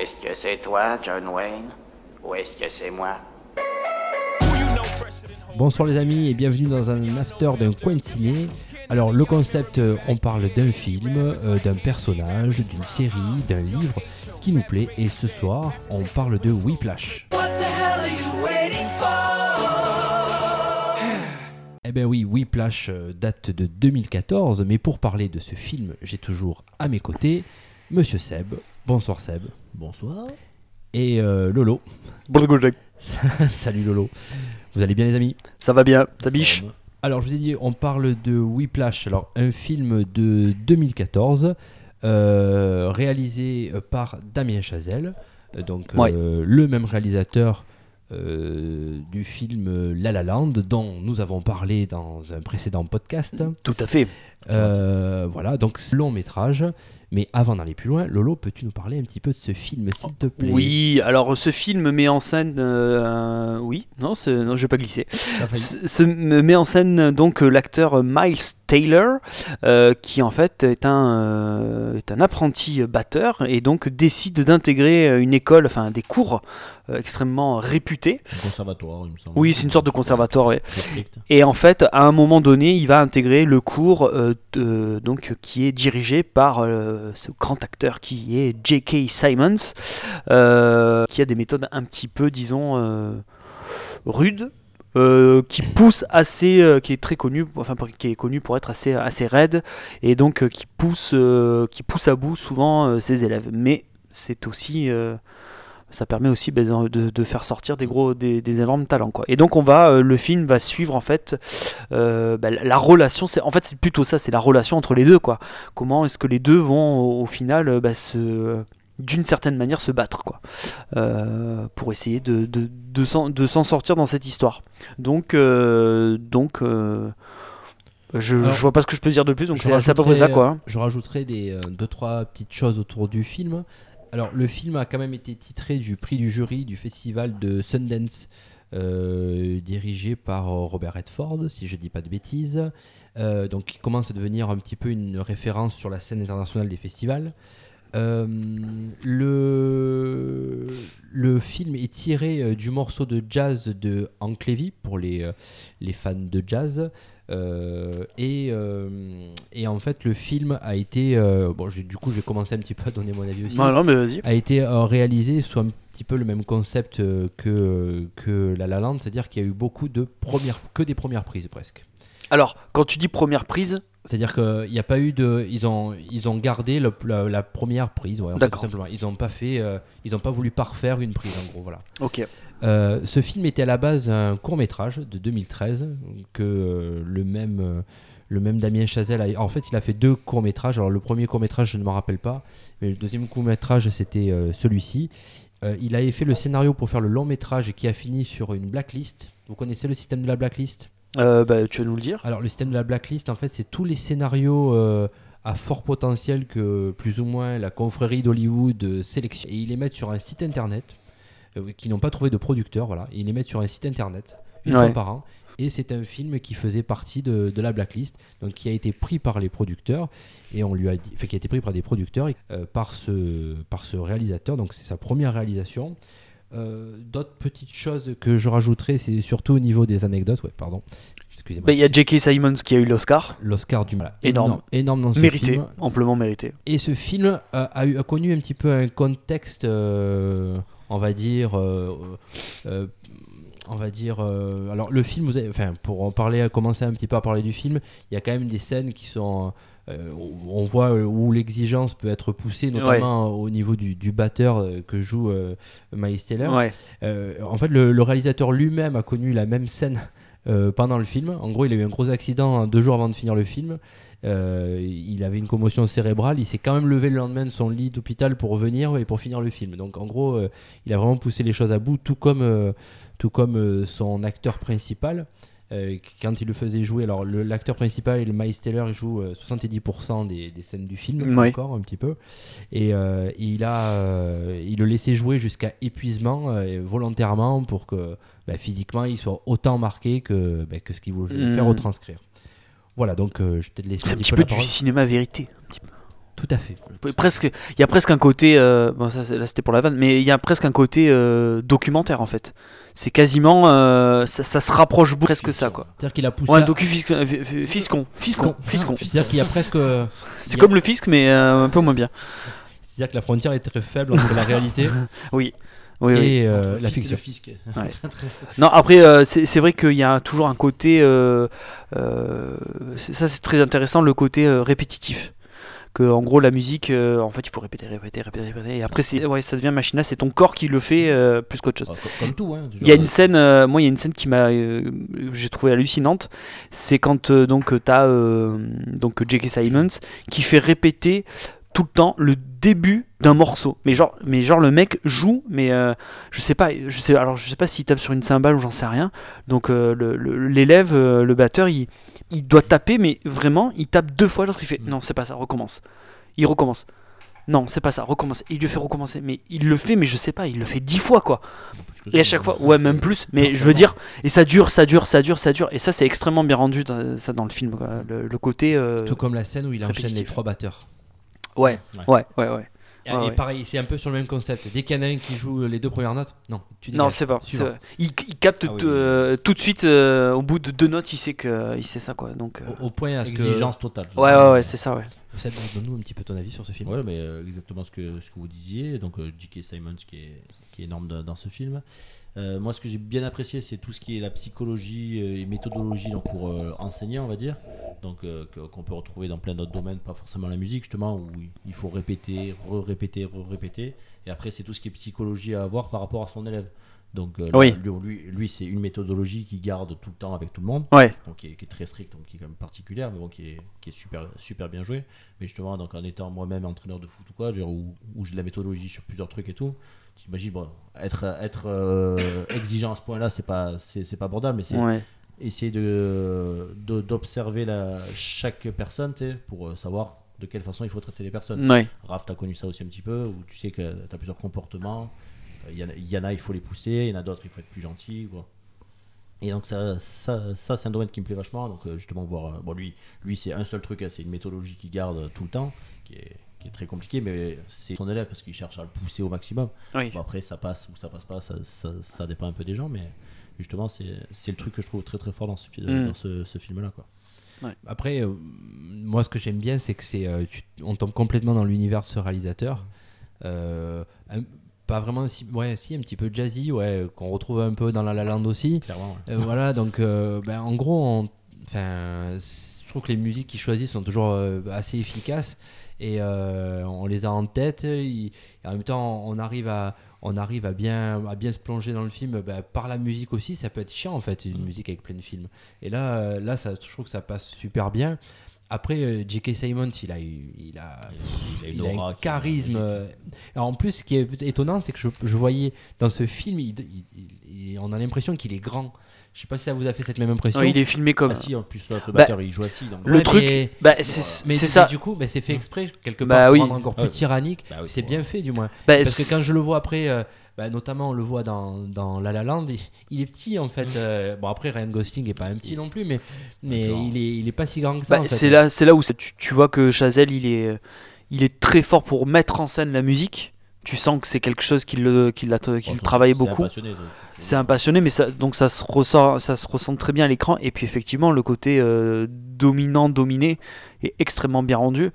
Est-ce que c'est toi, John Wayne Ou est-ce que c'est moi? Bonsoir les amis et bienvenue dans un after d'un coin de ciné. Alors le concept, euh, on parle d'un film, euh, d'un personnage, d'une série, d'un livre qui nous plaît et ce soir on parle de Whiplash. Eh bien oui, Whiplash euh, date de 2014, mais pour parler de ce film, j'ai toujours à mes côtés Monsieur Seb. Bonsoir Seb. Bonsoir. Et euh, Lolo. Salut Lolo. Vous allez bien les amis? Ça va bien, ta biche? Alors je vous ai dit, on parle de Whiplash, alors un film de 2014, euh, réalisé par Damien Chazelle, euh, donc Ouais. euh, le même réalisateur euh, du film La La Land, dont nous avons parlé dans un précédent podcast. Tout à fait. Euh, voilà, donc c'est long métrage. Mais avant d'aller plus loin, Lolo, peux-tu nous parler un petit peu de ce film, s'il te plaît? Oui, alors ce film met en scène. euh, oui, non, non, je vais pas glisser. Enfin, Ce, ce met en scène donc l'acteur Miles Taylor, euh, qui en fait est un, euh, est un apprenti batteur et donc décide d'intégrer une école, enfin des cours euh, extrêmement réputés. Un conservatoire, il me semble. Oui, c'est une sorte de conservatoire, ouais. Et en fait, à un moment donné, il va intégrer le cours euh, donc, qui est dirigé par euh, ce grand acteur qui est J.K. Simons, euh, qui a des méthodes un petit peu, disons, euh, rudes. qui pousse assez, qui est très connu, enfin qui est connu pour être assez assez raide et donc qui pousse, qui pousse à bout souvent ses élèves. Mais c'est aussi, ça permet aussi ben, de, de faire sortir des gros, des, des énormes talents quoi. Et donc on va, euh, le film va suivre en fait euh, bah, la relation, c'est en fait c'est plutôt ça, c'est la relation entre les deux quoi. Comment est-ce que les deux vont au, au final euh, bah, se d'une certaine manière se battre quoi euh, pour essayer de, de, de s'en sortir dans cette histoire. Donc donc je, Alors, je vois pas ce que je peux dire de plus donc je c'est à peu près ça quoi. Je rajouterai des euh, deux trois petites choses autour du film. Alors le film a quand même été titré du prix du jury du festival de Sundance, euh, dirigé par euh, Robert Redford, si je dis pas de bêtises. Euh, donc il commence à devenir un petit peu une référence sur la scène internationale des festivals. Euh, le, le film est tiré euh, du morceau de jazz de Hank Levy pour les, euh, les fans de jazz. Euh, et, euh, et en fait, le film a été. euh, bon, du coup, j'ai commencé un petit peu à donner mon avis aussi. Non, non, mais vas-y. A été réalisé sous un petit peu le même concept que, que La La Land, c'est-à-dire qu'il y a eu beaucoup de premières. que des premières prises presque. Alors, quand tu dis première prise, C'est-à-dire qu'il n'y a pas eu de. Ils ont, ils ont gardé le- la, la première prise, ouais, en fait, tout simplement. Ils n'ont pas fait. euh, ils n'ont pas voulu parfaire une prise, en gros, voilà. ok. Euh, ce film était à la base un court métrage de 2013 que euh, le même le même Damien Chazelle a, en fait il a fait deux courts métrages alors le premier court métrage je ne m'en rappelle pas mais le deuxième court métrage c'était celui-ci il avait fait le scénario pour faire le long métrage qui a fini sur une blacklist vous connaissez le système de la blacklist? Euh, bah, tu vas nous le dire. alors le système de la blacklist en fait c'est tous les scénarios euh, à fort potentiel que plus ou moins la confrérie d'Hollywood euh, sélectionne. Et ils les mettent sur un site internet euh, qui n'ont pas trouvé de producteur voilà. Ils les mettent sur un site internet une Ouais. fois par an. Et c'est un film qui faisait partie de, de la blacklist donc qui a été pris par les producteurs et on lui a dit enfin, qui a été pris par des producteurs par ce par ce réalisateur. Donc c'est sa première réalisation Euh, D'autres petites choses que je rajouterai, c'est surtout au niveau des anecdotes. Ouais, pardon. Excusez-moi. Bah, Il y a J.K. Simons qui a eu l'Oscar, L'Oscar du mal. Énorme. énorme dans ce mérité, film. amplement mérité. Et ce film euh, a, eu, a connu un petit peu un contexte, euh, on va dire, on va dire. euh, alors le film, vous avez- enfin pour en parler, commencer un petit peu à parler du film, il y a quand même des scènes qui sont, euh, on voit euh, où l'exigence peut être poussée, notamment au niveau du, du batteur que joue euh, Miles Taylor. Ouais. En fait, le, le réalisateur lui-même a connu la même scène pendant le film. En gros, il a eu un gros accident hein, deux jours avant de finir le film. Euh, il avait une commotion cérébrale. Il s'est quand même levé le lendemain de son lit d'hôpital pour revenir et pour finir le film. Donc, en gros, euh, il a vraiment poussé les choses à bout, tout comme, euh, tout comme son acteur principal. quand il le faisait jouer, alors l'acteur principal, le Miles Taylor, il joue euh, 70% des, des scènes du film, encore un petit peu. Et il, a, il le laissait jouer jusqu'à épuisement volontairement pour que bah, physiquement il soit autant marqué que, bah, que ce qu'il voulait Mm. faire retranscrire. Voilà, donc euh, je vais peut-être laisser C'est un petit peu du cinéma vérité. un petit peu. Tout à fait. Presque, il y a presque un côté, euh, bon ça là c'était pour la vanne, mais il y a presque un côté euh, documentaire en fait. C'est quasiment, euh, ça, ça se rapproche presque ça quoi. C'est-à-dire qu'il a poussé. Ouais, un docu fiscon, fiscon, fiscon, fiscon. C'est-à-dire qu'il y a presque. C'est comme le fisc mais un peu moins bien. C'est-à-dire que la frontière est très faible entre la réalité Oui, oui, oui. et euh, la fiction. et le fisc. Ouais. Très, très- Non, après, euh, c'est c'est vrai qu'il y a toujours un côté. euh, euh, ça, c'est très intéressant, le côté euh, répétitif. Que, en gros, la musique, euh, en fait, il faut répéter, répéter, répéter, répéter. Et après, c'est- ouais, ça devient machinal, c'est ton corps qui le fait euh, plus qu'autre chose. Ah, co- Comme tout, hein. Il y a une scène, euh, moi, il y a une scène qui m'a, euh, j'ai trouvé hallucinante. C'est quand euh, donc t'as euh, donc J.K. Simons qui fait répéter tout le temps le début d'un morceau. Mais genre, mais genre le mec joue, mais euh, je sais pas, je sais, alors je sais pas s'il tape sur une cymbale ou j'en sais rien. Donc euh, le- le- l'élève, euh, le batteur, il, il doit taper, mais vraiment, il tape deux fois. L'autre il fait Mm. non, c'est pas ça, recommence. Il recommence. Non, c'est pas ça, recommence. Il lui fait recommencer, mais il le fait, mais je sais pas, il le fait dix fois quoi. Et à chaque fois, ouais, même plus. Mais je veux dire, et ça dure, ça dure, ça dure, ça dure. Et ça, c'est extrêmement bien rendu dans, ça dans le film. quoi. Le, le côté. euh, Tout comme la scène où il enchaîne les trois batteurs. Ouais, ouais, ouais, ouais. Et, Ouais, et ouais. pareil, c'est un peu sur le même concept. Dès qu'il y en a un qui joue les deux premières notes, non, tu Non, dégages. c'est pas. Il, il capte Ah oui, euh, tout de suite, euh, au bout de deux notes, il sait que, il sait ça quoi. Donc. euh, Au, au point à ce que. Exigence totale. Ouais, ouais, ouais, c'est ça, ouais. Seb, donne-nous un petit peu ton avis sur ce film. Ouais, mais euh, exactement ce que, ce que vous disiez. Donc, euh, J.K. Simons qui est, qui est énorme dans ce film. Euh, moi, ce que j'ai bien apprécié, c'est tout ce qui est la psychologie euh, et méthodologie donc, pour euh, enseigner, on va dire. Donc, euh, qu'on peut retrouver dans plein d'autres domaines, pas forcément la musique, justement, où il faut répéter, re-répéter, re-répéter. Et après, c'est tout ce qui est psychologie à avoir par rapport à son élève. Donc, euh, Oui. lui, lui, lui, c'est une méthodologie qui garde tout le temps avec tout le monde Ouais. donc qui est, qui est très strict, donc qui est quand même particulière, mais bon, qui est, qui est super, super bien joué. Mais justement, donc en étant moi-même entraîneur de foot ou quoi, où, où j'ai de la méthodologie sur plusieurs trucs et tout, t'imagines, bon, être, être euh, exigeant à ce point-là, c'est pas, c'est, pas abordable, mais c'est Ouais. essayer de, d'observer la, chaque personne, tu pour euh, savoir de quelle façon il faut traiter les personnes. Ouais. Raph, t'as connu ça aussi un petit peu, où tu sais que t'as plusieurs comportements. Il y, en a- il y en a, il faut les pousser, il y en a d'autres, il faut être plus gentil. Quoi. Et donc, ça, ça, ça, c'est un domaine qui me plaît vachement. Donc, euh, justement, voir. bon, lui, lui c'est un seul truc, hein, c'est une méthodologie qu'il garde tout le temps, qui est, qui est très compliqué, mais c'est son élève parce qu'il cherche à le pousser au maximum. Oui. Bon, après, ça passe ou ça passe pas, ça, ça, ça dépend un peu des gens, mais justement, c'est, c'est le truc que je trouve très très fort dans ce, Mm. dans ce, ce film-là. Quoi. Après, euh, moi, ce que j'aime bien, c'est que c'est, euh, on tombe complètement dans l'univers de ce réalisateur. Euh, un- pas vraiment, si, ouais, si un petit peu jazzy, ouais, qu'on retrouve un peu dans La La Land aussi. Clairement, ouais. Euh, voilà, donc, euh, ben, en gros, on- je trouve que les musiques qu'ils choisissent sont toujours euh, assez efficaces et euh, on les a en tête. et en même temps, on arrive à, on arrive à bien, à bien se plonger dans le film ben, par la musique aussi. Ça peut être chiant en fait, une Mm. musique avec plein de films. Et là, euh, là, ça, je trouve que ça passe super bien. Après, euh, J.K. Simmons, il a, eu- il a, Il a il un charisme. euh, alors, en plus, ce qui est étonnant, c'est que je, je voyais dans ce film, il- il- il- on a l'impression qu'il est grand. Je sais pas si ça vous a fait cette même impression. Il est filmé comme. Ah si, en plus, le Bah, batteur, il joue assis. Donc, Le Ouais, truc, mais- bah, c'est mais c'est du- ça. Du coup, bah, c'est fait exprès quelque Bah part pour oui. rendre encore plus Ouais. tyrannique. Bah oui, c'est bien fait du moins. Bah, Parce que quand je le vois après, euh, bah, notamment on le voit dans, dans La La Land, il, il est petit en fait. euh, bon après Ryan Gosling est pas un petit non plus, mais mais il est il est pas si grand que ça. Bah, en fait. c'est là, là où tu, tu vois que Chazelle, il est, il est très fort pour mettre en scène la musique. Tu sens que c'est quelque chose le, Bon, travaille beaucoup. C'est un passionné, mais ça, donc ça se ressort, ça se ressent très bien à l'écran. Et puis effectivement, le côté euh, dominant, dominé est extrêmement bien rendu.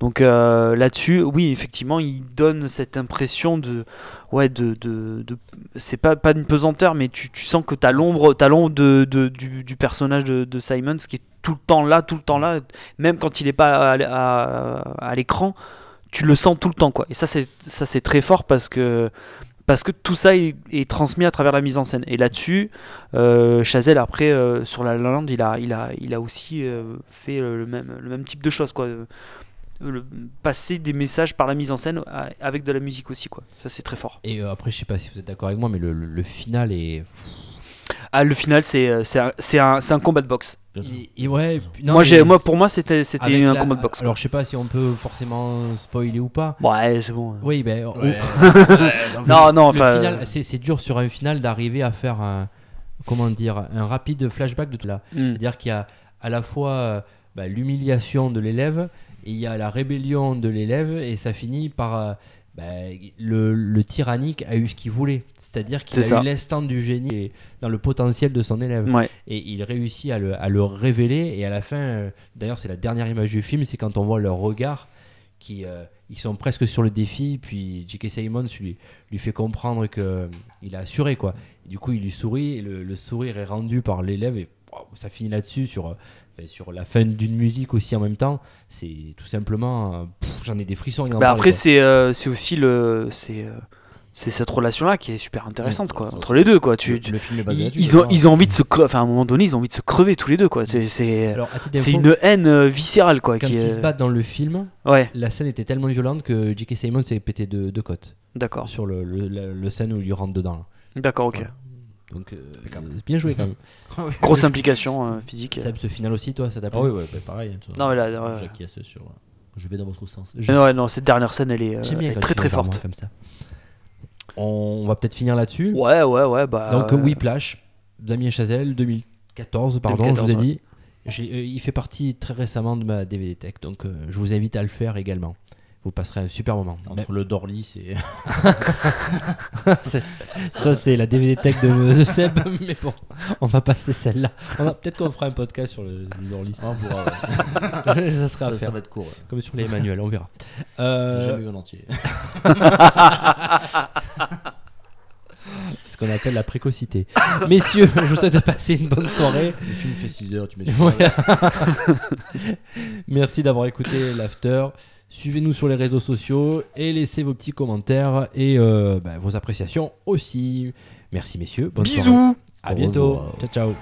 Donc euh, là-dessus, oui, effectivement, il donne cette impression de, ouais, de, de, de- c'est pas pas une pesanteur, mais tu, tu sens que t'as l'ombre, t'as l'ombre de, de- du, du personnage de, de Simons qui est tout le temps là, tout le temps là, même quand il est pas à, à- à l'écran, tu le sens tout le temps, quoi. Et ça, c'est ça, c'est très fort parce que parce que tout ça est, transmis à travers la mise en scène. Et là-dessus, euh, Chazelle, après, euh, sur La La Land, il a, il a, il a aussi euh, fait le, même, le même type de choses, quoi. Passer des messages par la mise en scène avec de la musique aussi, quoi. Ça, c'est très fort. Et après, je sais pas si vous êtes d'accord avec moi, mais le final est. Ah, le final, c'est euh, c'est un, c'est un, un combat de boxe. il- il- ouais, non, moi, mais j'ai, moi, pour moi, c'était, c'était un la- combat de boxe. Alors je sais pas si on peut forcément spoiler ou pas. Ouais, c'est bon. Oui, ben. Ouais. Non, non, enfin. final, c'est c'est dur sur un final d'arriver à faire un, comment dire, un rapide flashback de tout là. hmm. C'est-à-dire qu'il y a à la fois euh, bah, l'humiliation de l'élève et il y a la rébellion de l'élève et ça finit par euh, bah, le, le tyrannique a eu ce qu'il voulait, c'est-à-dire qu'il a ça. eu l'instant du génie dans le potentiel de son élève Ouais. et il réussit à le, à le révéler et à la fin euh, d'ailleurs c'est la dernière image du film c'est quand on voit leur regard qui euh, ils sont presque sur le défi puis J.K. Simmons lui, lui fait comprendre que euh, a assuré quoi Et du coup il lui sourit et le, le sourire est rendu par l'élève et ça finit là-dessus sur enfin, sur la fin d'une musique aussi en même temps c'est tout simplement euh, j'en ai des frissons Bah après c'est euh, c'est aussi le c'est euh, c'est cette relation là qui est super intéressante Ouais, quoi entre les deux quoi. Tu, le, tu- le film est basé ils, ont ils ont envie de se cre- enfin à un moment donné ils ont envie de se crever tous les deux quoi. C'est une haine viscérale quoi. quand qui ils se battent dans le film Ouais la scène était tellement violente que J.K. Simmons s'est pété de, de côte d'accord sur le, le, scène où il lui rentre dedans d'accord ok. Ouais. Donc, euh, bien joué quand même. Ah oui. Grosse implication euh, physique. Seb, ce final aussi, toi, ça t'a plu Ah oui, ouais, bah, pareil. hein. Non, mais là, ouais. J'acquiesce sur. euh, Je vais dans votre sens. Ouais non cette dernière scène elle est, euh, elle est très très forte. comme ça. On va peut-être finir là-dessus. Ouais ouais ouais bah. Donc, euh, Whiplash, Damien Chazelle, 2014, pardon, 2014, je vous ai ouais. dit. J'ai- euh, il fait partie très récemment de ma DVD Tech, donc euh, je vous invite à le faire également. Vous passerez un super moment. Entre le Dorlis et. C'est- Ça, c'est la DVD Tech de, de Seb, mais bon, on va passer celle-là. Peut-être qu'on fera un podcast sur le, le. Ah, on pourra, ouais. ça sera à ça, ça faire. va être court. ouais. Comme sur les manuels, on verra. Euh, jamais eu en entier. ce qu'on appelle la précocité. Messieurs, je vous souhaite de passer une bonne soirée. Le film fait 6 heures, tu mets Ouais. Merci d'avoir écouté l'after. Suivez-nous sur les réseaux sociaux et laissez vos petits commentaires et euh, bah, vos appréciations aussi. Merci messieurs. Bonne soirée. Bisous. À Au bientôt. Ciao ciao.